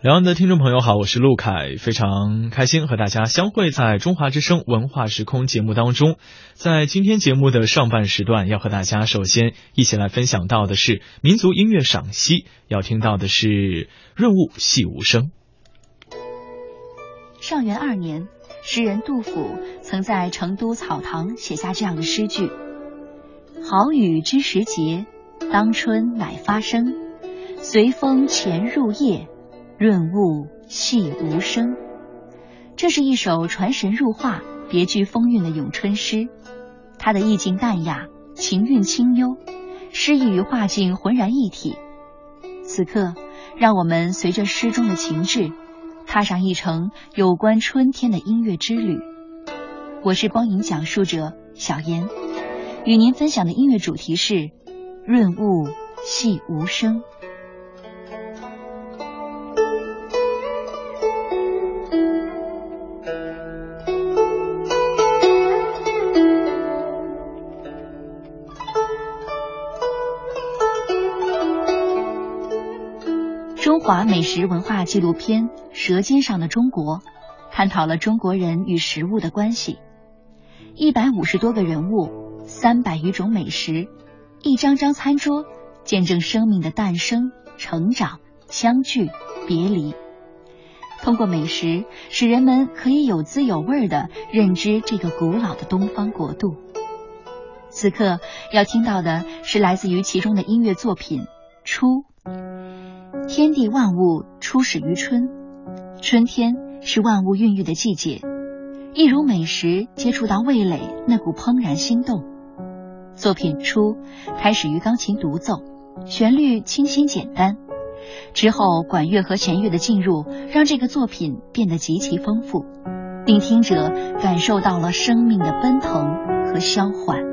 两岸的听众朋友好，我是陆凯，非常开心和大家相会在中华之声文化时空节目当中。在今天节目的上半时段，要和大家首先一起来分享到的是民族音乐赏析，要听到的是《润物细无声》。上元二年，诗人杜甫曾在成都草堂写下这样的诗句：“好雨知时节，当春乃发生，随风潜入夜。”润物细无声，这是一首传神入化、别具风韵的咏春诗。它的意境淡雅，情韵清幽，诗意与画境浑然一体。此刻，让我们随着诗中的情致，踏上一程有关春天的音乐之旅。我是光影讲述者小妍，与您分享的音乐主题是“润物细无声”。华美食文化纪录片《舌尖上的中国》，探讨了中国人与食物的关系。一百五十多个人物，三百余种美食，一张张餐桌，见证生命的诞生、成长、相聚、别离。通过美食，使人们可以有滋有味的认知这个古老的东方国度。此刻要听到的是来自于其中的音乐作品《初》。天地万物初始于春，春天是万物孕育的季节，一如美食接触到味蕾那股怦然心动。作品初开始于钢琴独奏，旋律清新简单，之后管乐和弦乐的进入，让这个作品变得极其丰富，令听者感受到了生命的奔腾和消缓。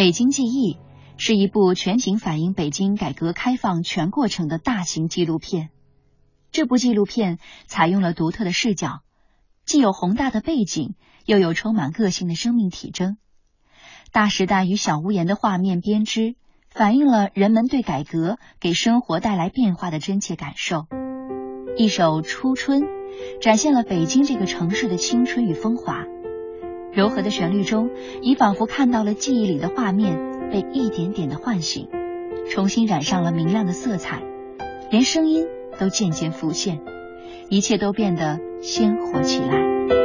北京记忆》是一部全景反映北京改革开放全过程的大型纪录片。这部纪录片采用了独特的视角，既有宏大的背景，又有充满个性的生命体征。大时代与小屋檐的画面编织，反映了人们对改革给生活带来变化的真切感受。一首《初春》展现了北京这个城市的青春与风华。柔和的旋律中，你仿佛看到了记忆里的画面被一点点的唤醒，重新染上了明亮的色彩，连声音都渐渐浮现，一切都变得鲜活起来。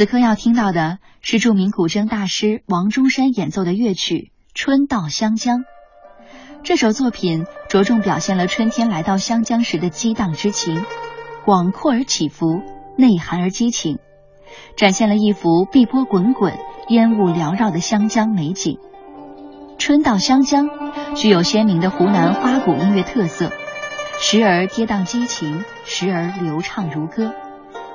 此刻要听到的是著名古筝大师王中山演奏的乐曲《春到湘江》。这首作品着重表现了春天来到湘江时的激荡之情，广阔而起伏，内涵而激情，展现了一幅碧波滚滚、烟雾缭绕的湘江美景。《春到湘江》具有鲜明的湖南花鼓音乐特色，时而跌宕激情，时而流畅如歌。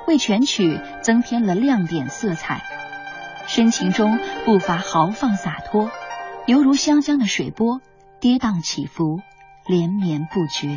为全曲增添了亮点色彩，深情中不乏豪放洒脱，犹如湘江的水波，跌宕起伏，连绵不绝。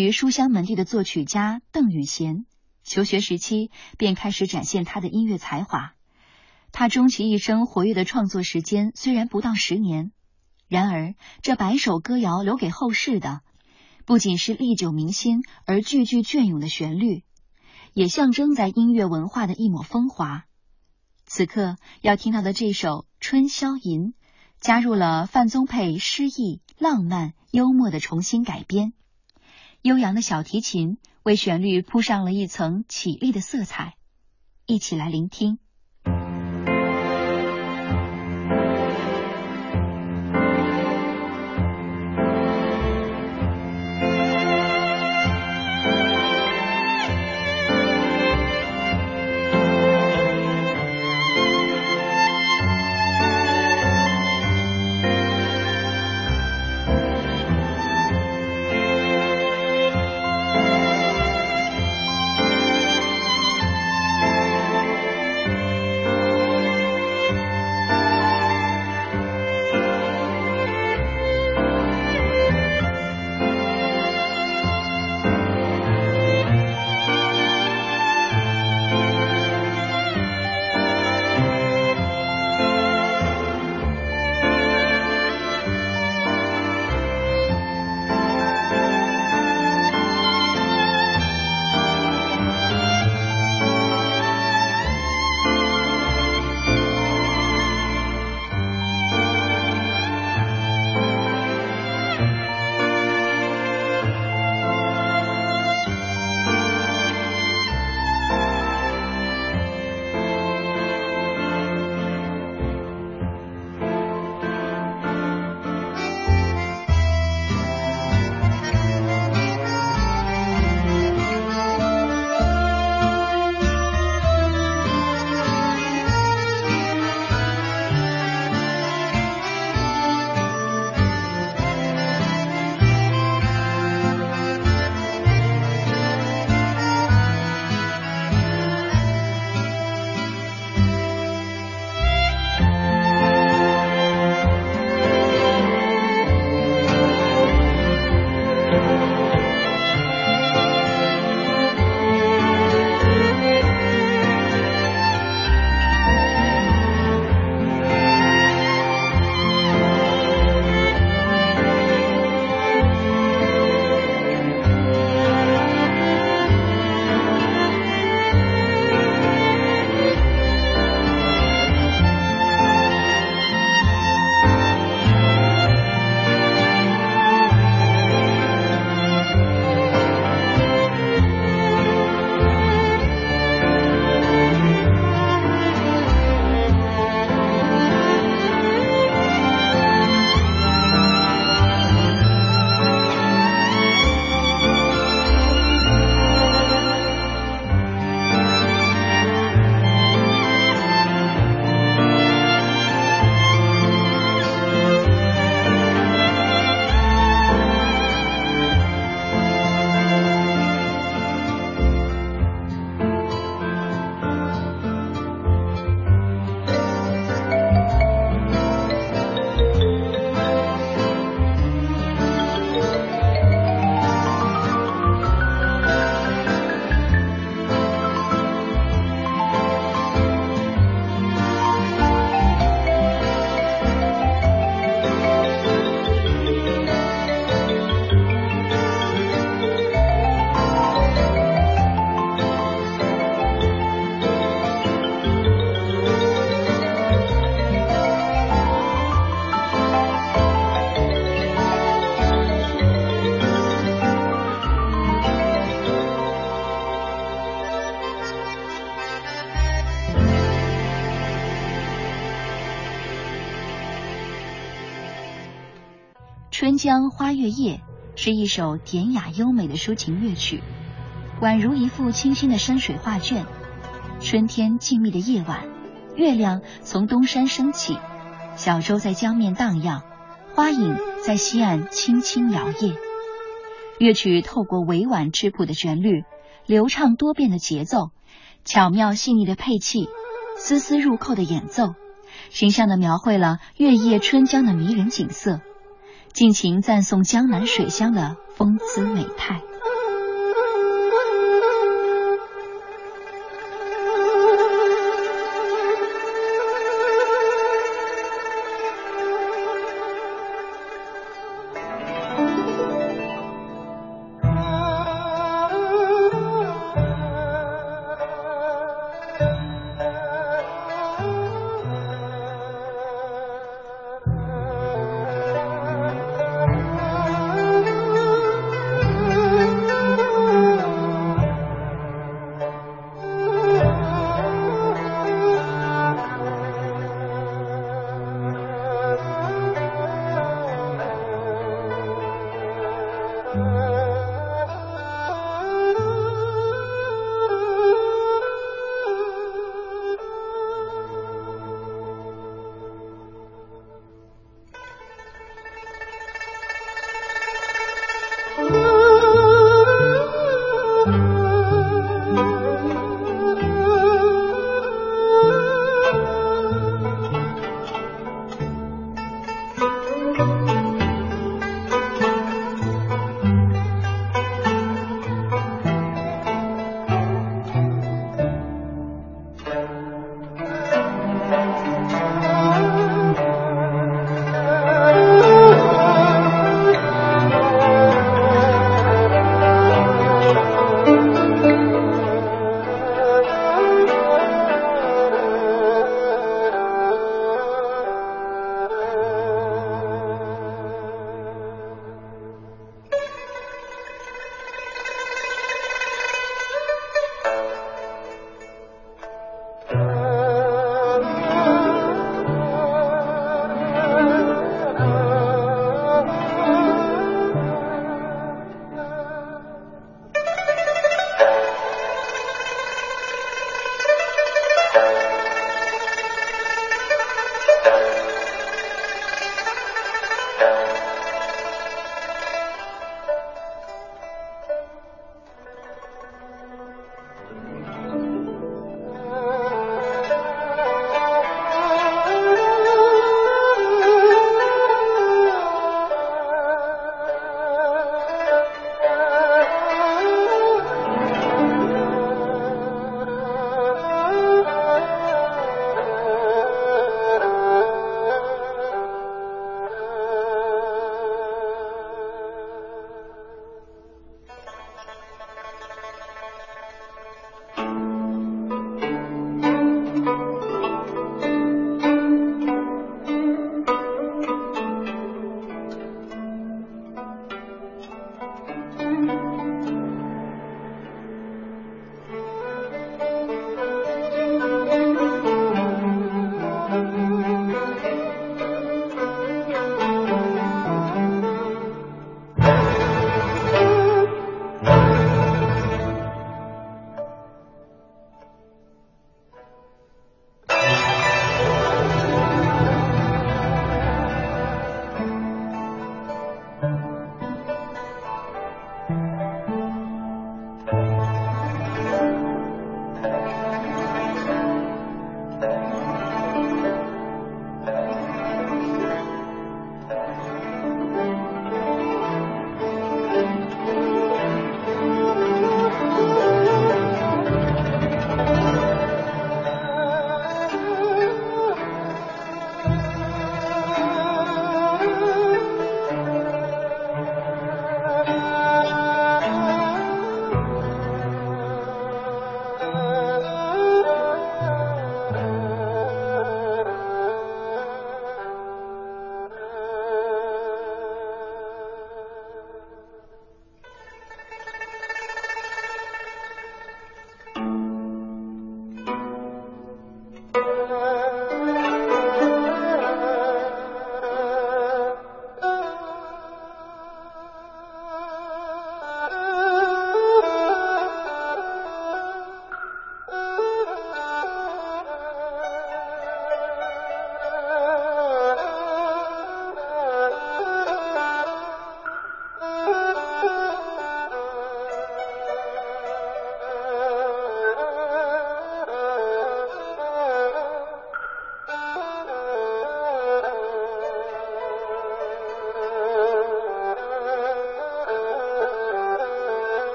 于书香门第的作曲家邓雨贤，求学时期便开始展现他的音乐才华。他终其一生活跃的创作时间虽然不到十年，然而这百首歌谣留给后世的，不仅是历久弥新而句句隽永的旋律，也象征在音乐文化的一抹风华。此刻要听到的这首《春宵吟》，加入了范宗沛诗意、浪漫、幽默的重新改编，悠扬的小提琴为旋律铺上了一层绮丽的色彩，一起来聆听。《江花月夜》是一首典雅优美的抒情乐曲，宛如一幅清新的山水画卷。春天静谧的夜晚，月亮从东山升起，小舟在江面荡漾，花影在西岸轻轻摇曳。乐曲透过委婉质朴的旋律、流畅多变的节奏、巧妙细腻的配器、丝丝入扣的演奏，形象地描绘了月夜春江的迷人景色。尽情赞颂江南水乡的风姿美态。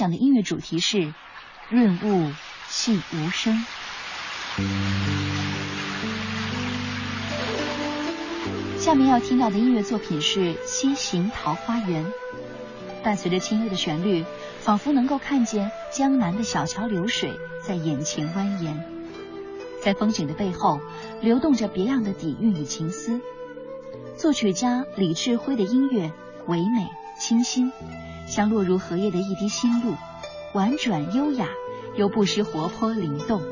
享的音乐主题是“润物细无声”。下面要听到的音乐作品是《西行桃花源》，伴随着轻微的旋律，仿佛能够看见江南的小桥流水在眼前蜿蜒，在风景的背后流动着别样的底蕴与情思。作曲家李志辉的音乐唯美清新，像落入荷叶的一滴新露，婉转优雅，又不失活泼灵动。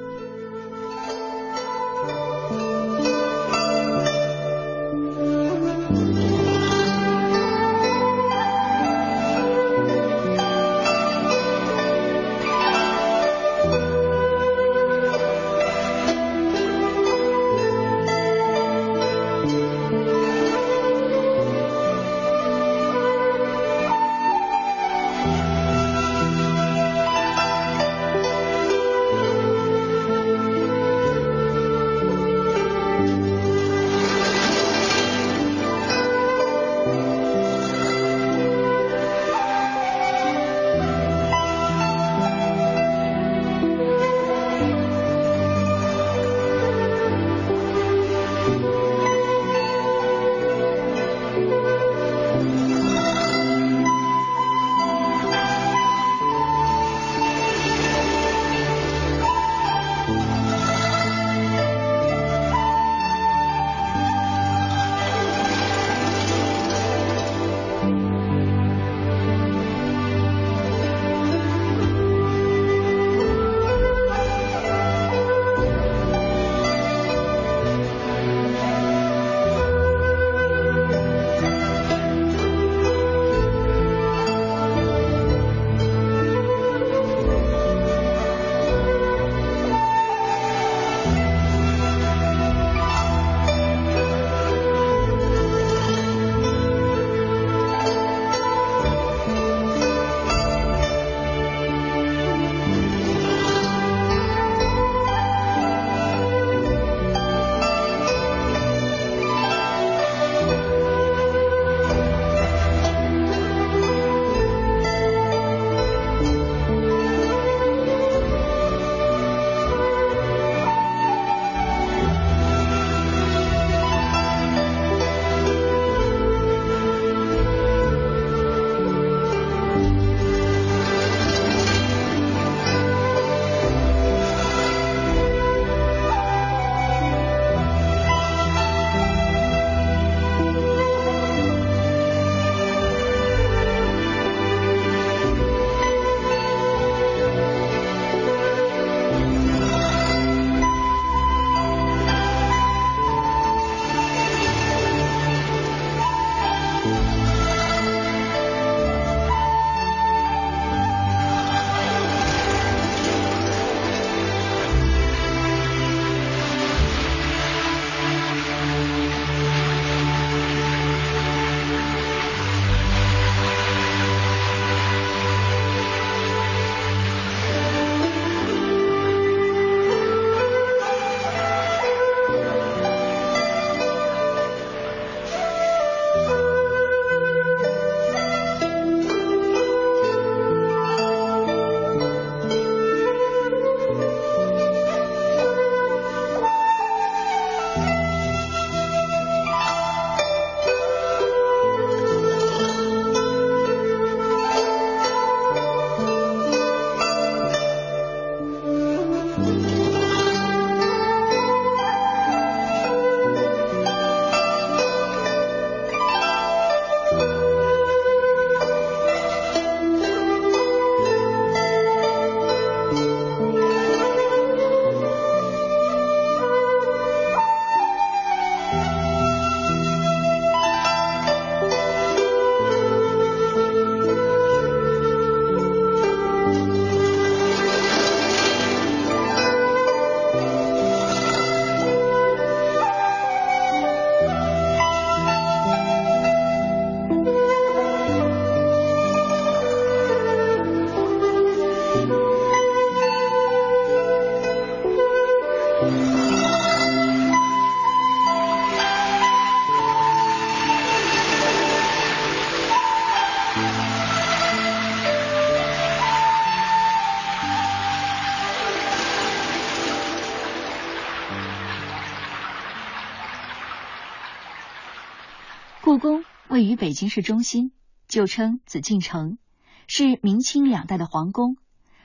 故宫位于北京市中心旧称紫禁城是明清两代的皇宫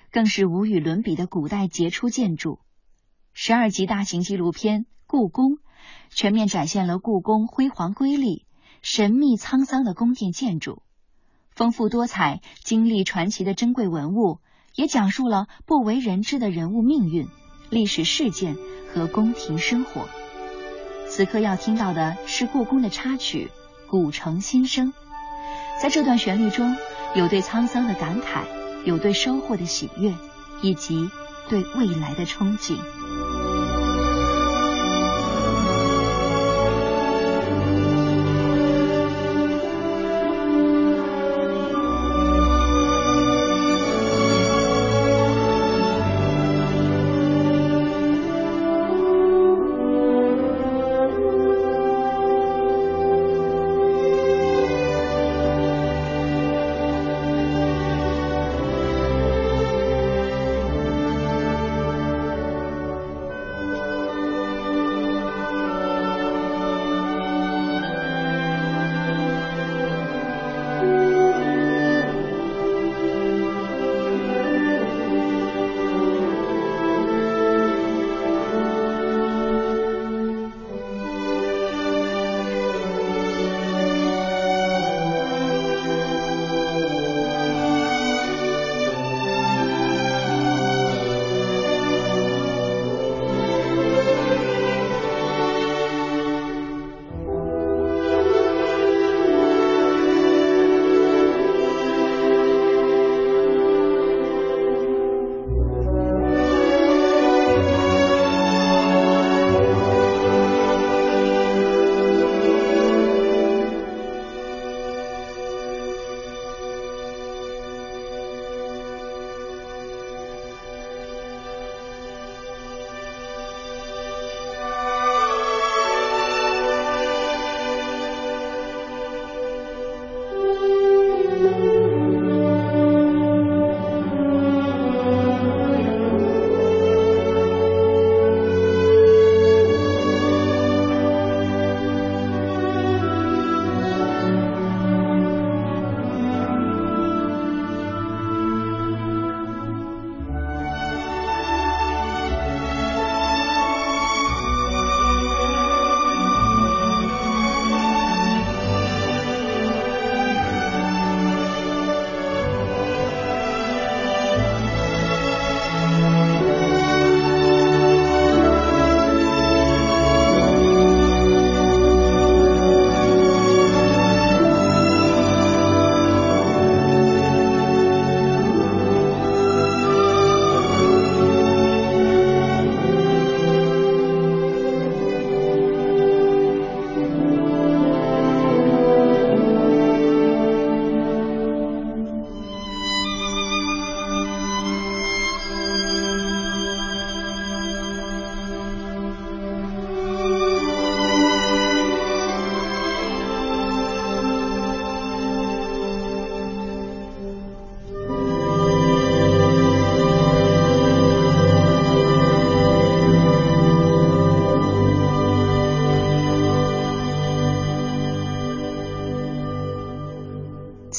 更是无与伦比的古代杰出建筑。十二集大型纪录片《故宫》全面展现了故宫辉煌瑰丽、神秘沧桑的宫殿建筑，丰富多彩、经历传奇的珍贵文物，也讲述了不为人知的人物命运、历史事件和宫廷生活。此刻要听到的是故宫的插曲《古城新声》，在这段旋律中有对沧桑的感慨，有对收获的喜悦，以及对未来的憧憬。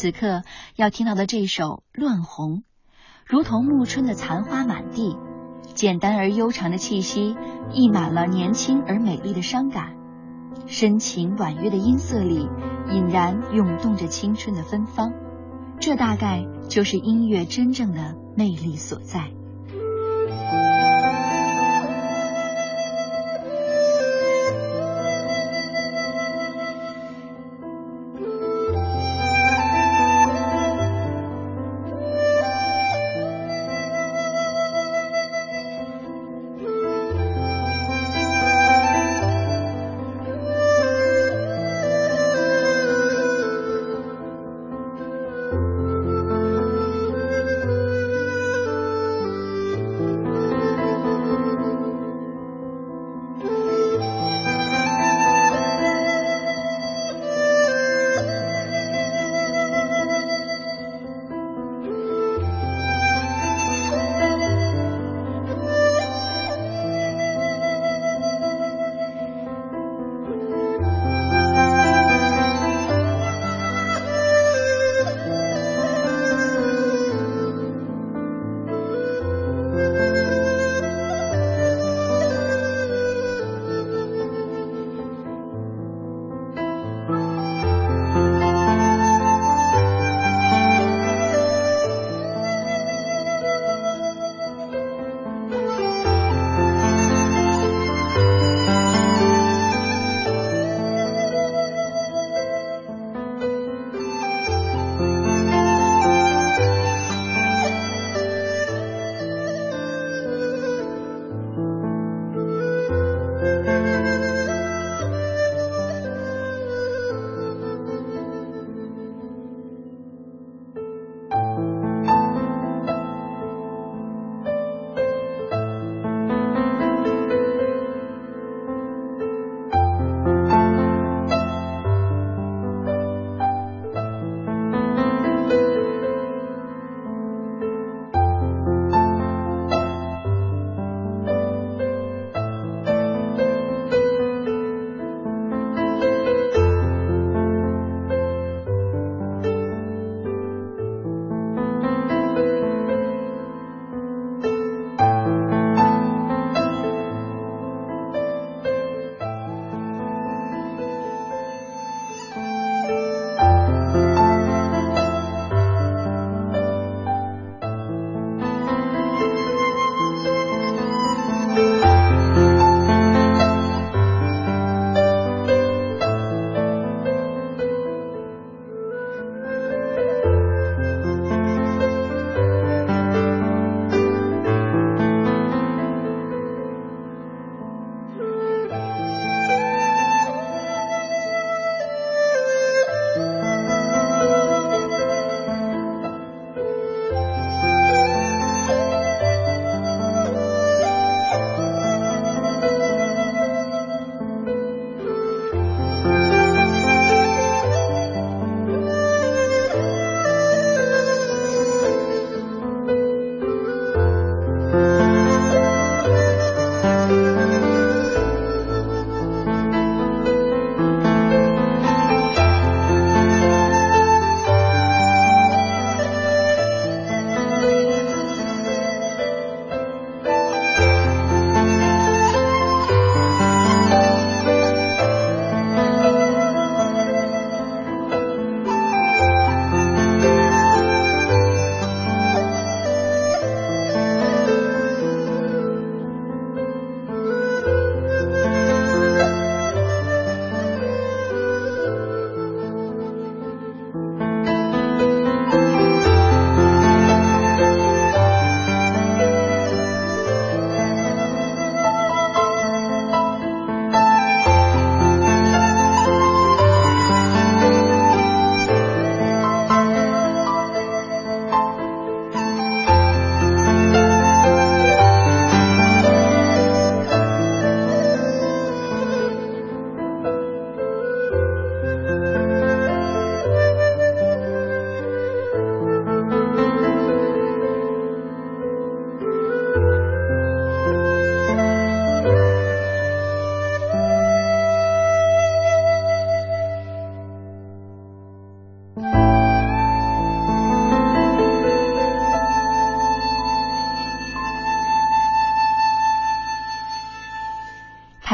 此刻要听到的这首《乱红》，如同暮春的残花满地，简单而悠长的气息溢满了年轻而美丽的伤感。深情婉约的音色里，隐然涌动着青春的芬芳。这大概就是音乐真正的魅力所在。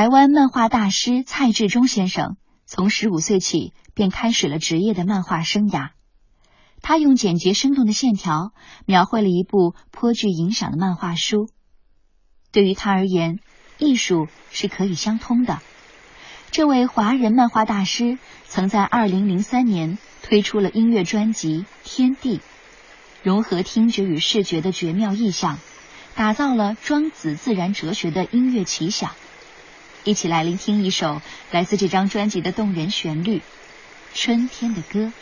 台湾漫画大师蔡志忠先生从十五岁起便开始了职业的漫画生涯。他用简洁生动的线条描绘了一部颇具影响的漫画书。对于他而言，艺术是可以相通的。这位华人漫画大师曾在二零零三年推出了音乐专辑《天地》，融合听觉与视觉的绝妙意象，打造了庄子自然哲学的音乐奇想。一起来聆听一首来自这张专辑的动人旋律《春天的歌》。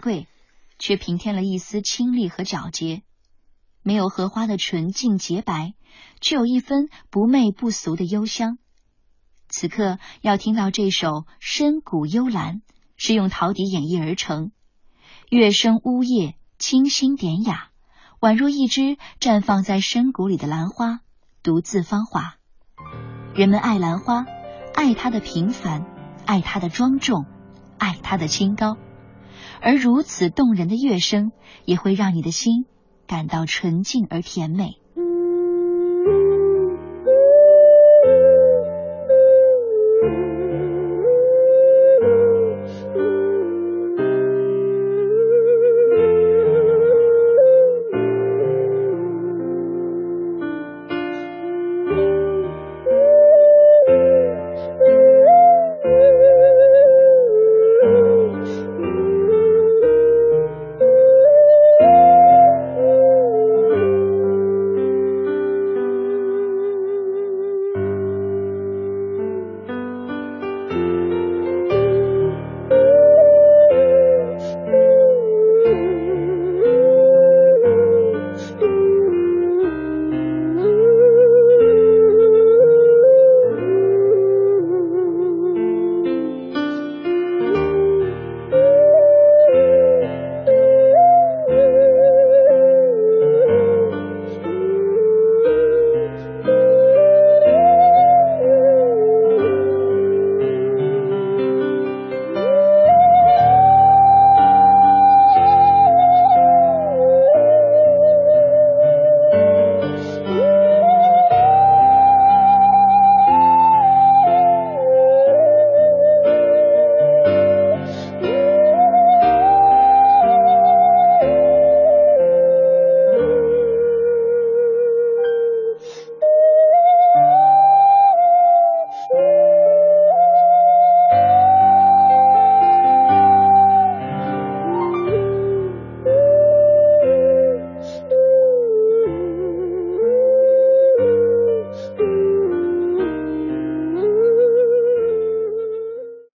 贵，却平添了一丝清丽和皎洁；没有荷花的纯净洁白，却有一分不媚不俗的幽香。此刻要听到这首《深谷幽兰》，是用陶笛演绎而成，乐声呜咽，清新典雅，宛若一只绽放在深谷里的兰花，独自芳华。人们爱兰花，爱它的平凡。爱它的庄重，爱它的清高，而如此动人的乐声，也会让你的心感到纯净而甜美。